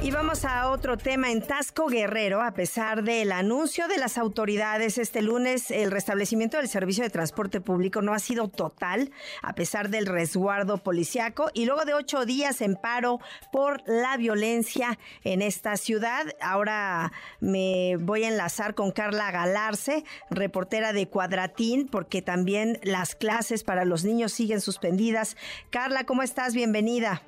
Y vamos a otro tema en Tasco Guerrero. A pesar del anuncio de las autoridades este lunes, el restablecimiento del servicio de transporte público no ha sido total, a pesar del resguardo policiaco. Y luego de ocho días en paro por la violencia en esta ciudad, ahora me voy a enlazar con Carla Galarce, reportera de Cuadratín, porque también las clases para los niños siguen suspendidas. Carla, ¿cómo estás? Bienvenida.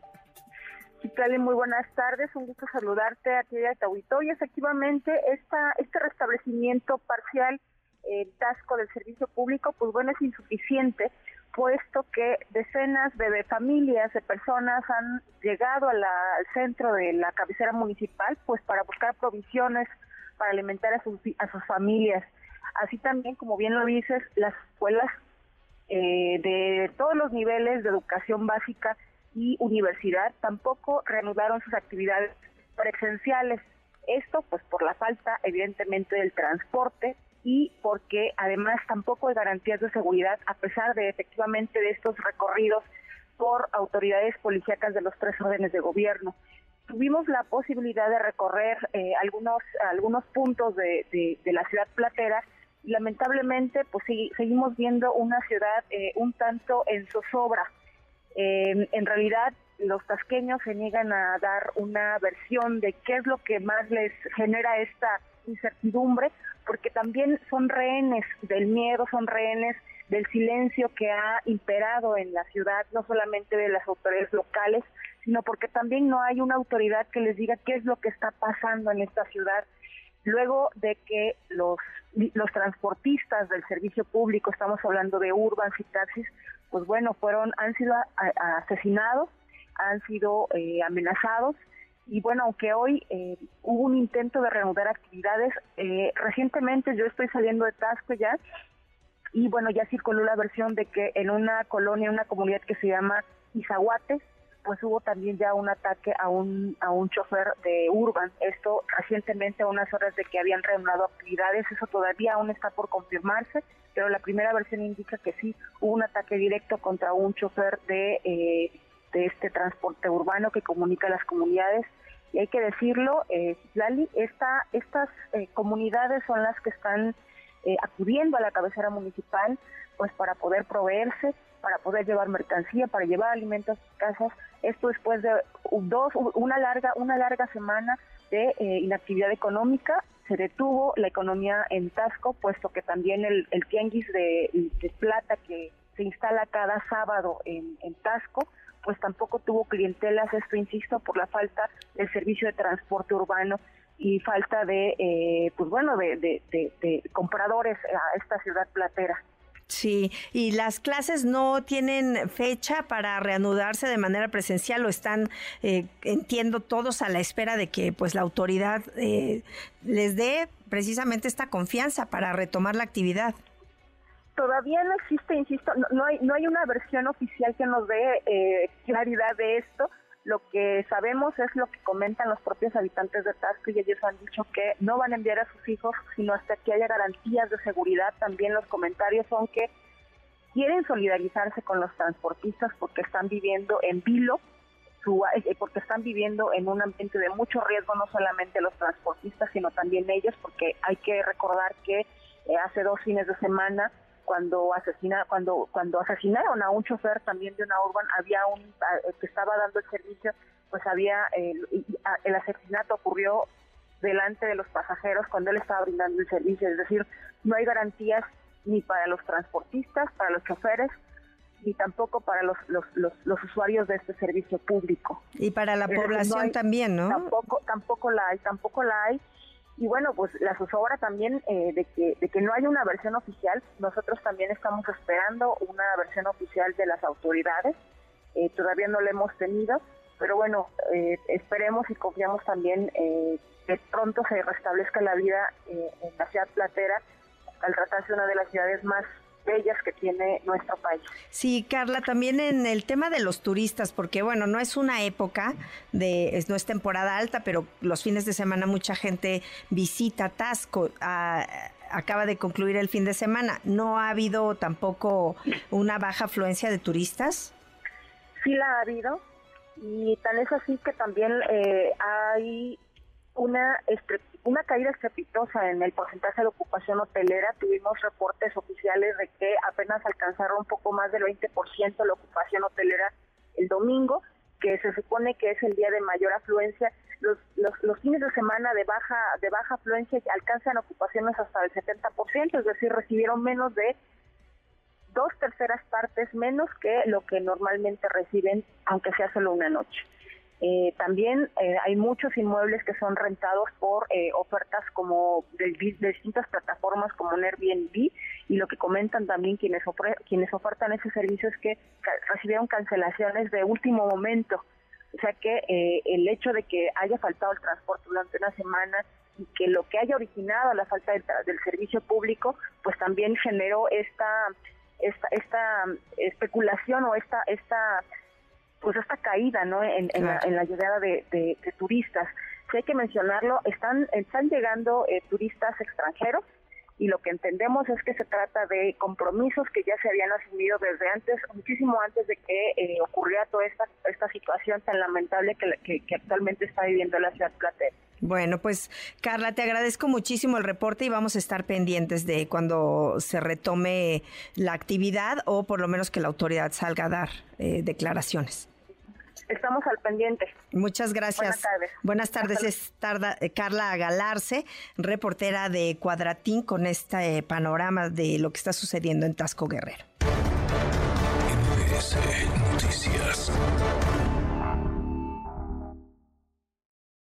Citlali, muy buenas tardes, un gusto saludarte aquí de Tahuito. Y efectivamente, esta, este restablecimiento parcial, el eh, tasco del servicio público, pues bueno, es insuficiente, puesto que decenas de familias, de personas han llegado al centro de la cabecera municipal, pues para buscar provisiones para alimentar a sus, a sus familias. Así también, como bien lo dices, las escuelas eh, de todos los niveles de educación básica y universidad tampoco reanudaron sus actividades presenciales. Esto pues por la falta evidentemente del transporte y porque además tampoco hay garantías de seguridad a pesar de efectivamente de estos recorridos por autoridades policíacas de los tres órdenes de gobierno. Tuvimos la posibilidad de recorrer eh, algunos algunos puntos de, de, la ciudad platera lamentablemente pues seguimos viendo una ciudad eh, un tanto en zozobra eh, en realidad, los tasqueños se niegan a dar una versión de qué es lo que más les genera esta incertidumbre, porque también son rehenes del miedo, son rehenes del silencio que ha imperado en la ciudad, no solamente de las autoridades locales, sino porque también no hay una autoridad que les diga qué es lo que está pasando en esta ciudad. Luego de que los, los transportistas del servicio público, estamos hablando de urbans y taxis, pues bueno, fueron, han sido asesinados, han sido eh, amenazados. Y bueno, aunque hoy eh, hubo un intento de reanudar actividades, eh, recientemente yo estoy saliendo de Tasco ya y bueno, ya circuló la versión de que en una colonia, una comunidad que se llama Izahuates, pues hubo también ya un ataque a un a un chofer de Urban. Esto recientemente a unas horas de que habían reanudado actividades, eso todavía aún está por confirmarse, pero la primera versión indica que sí hubo un ataque directo contra un chofer de eh, de este transporte urbano que comunica a las comunidades y hay que decirlo, eh, Lali, esta, estas eh, comunidades son las que están eh, acudiendo a la cabecera municipal pues para poder proveerse para poder llevar mercancía, para llevar alimentos a sus casas. Esto después de dos, una larga, una larga semana de eh, inactividad económica, se detuvo la economía en Tasco, puesto que también el, el tianguis de, plata que se instala cada sábado en, en Tasco, pues tampoco tuvo clientelas, esto insisto, por la falta del servicio de transporte urbano y falta de, eh, pues bueno, de, de compradores a esta ciudad platera. Sí, y las clases no tienen fecha para reanudarse de manera presencial o están, eh, entiendo, todos a la espera de que pues la autoridad eh, les dé precisamente esta confianza para retomar la actividad. Todavía no existe, insisto, no, hay, no hay una versión oficial que nos dé eh, claridad de esto lo que sabemos es lo que comentan los propios habitantes de Tasco y ellos han dicho que no van a enviar a sus hijos sino hasta que haya garantías de seguridad. También los comentarios son que quieren solidarizarse con los transportistas porque están viviendo en vilo, eh, porque están viviendo en un ambiente de mucho riesgo, no solamente los transportistas, sino también ellos, porque hay que recordar que eh, hace dos fines de semana cuando asesina cuando cuando asesinaron a un chofer también de una urban había un que estaba dando el servicio pues había el, asesinato ocurrió delante de los pasajeros cuando él estaba brindando el servicio. Es decir no hay garantías ni para los transportistas para los choferes ni tampoco para los, los, los, usuarios de este servicio público. Y para la población también no tampoco tampoco la hay tampoco la hay y bueno, pues la zozobra también eh, de, que, de que no hay una versión oficial. Nosotros también estamos esperando una versión oficial de las autoridades. Eh, todavía no la hemos tenido, pero bueno, eh, esperemos y confiamos también que pronto se restablezca la vida en la ciudad platera al tratarse una de las ciudades más bellas que tiene nuestro país. Sí, Carla, también en el tema de los turistas, porque bueno, no es una época de, no es temporada alta, pero los fines de semana mucha gente visita Tasco. acaba de concluir el fin de semana. ¿No ha habido tampoco una baja afluencia de turistas? Sí la ha habido y tan es así que también eh, hay una una caída estrepitosa en el porcentaje de ocupación hotelera. Tuvimos reportes oficiales de que apenas alcanzaron un poco más del 20% la ocupación hotelera el domingo, que se supone que es el día de mayor afluencia. Los, los, fines de semana de baja de baja afluencia alcanzan ocupaciones hasta el 70%, es decir, recibieron menos de dos terceras partes menos que lo que normalmente reciben, aunque sea solo una noche. Eh, también eh, hay muchos inmuebles que son rentados por eh, ofertas como de, distintas plataformas como Airbnb y lo que comentan también quienes, quienes ofertan ese servicio es que recibieron cancelaciones de último momento. O sea que el hecho de que haya faltado el transporte durante una semana y que lo que haya originado la falta del servicio público, pues también generó esta esta, esta especulación o esta esta pues esta caída no en, la, llegada de, turistas si hay que mencionarlo están están llegando eh, turistas extranjeros y lo que entendemos es que se trata de compromisos que ya se habían asumido desde antes, muchísimo antes de que eh, ocurriera toda esta, esta situación tan lamentable que, que, actualmente está viviendo la ciudad platense. Bueno, pues Carla, te agradezco muchísimo el reporte y vamos a estar pendientes de cuando se retome la actividad o por lo menos que la autoridad salga a dar eh, declaraciones. Estamos al pendiente. Muchas gracias. Buenas tardes. es eh, Carla Galarce, reportera de Cuadratín, con este panorama de lo que está sucediendo en Tasco Guerrero. Noticias.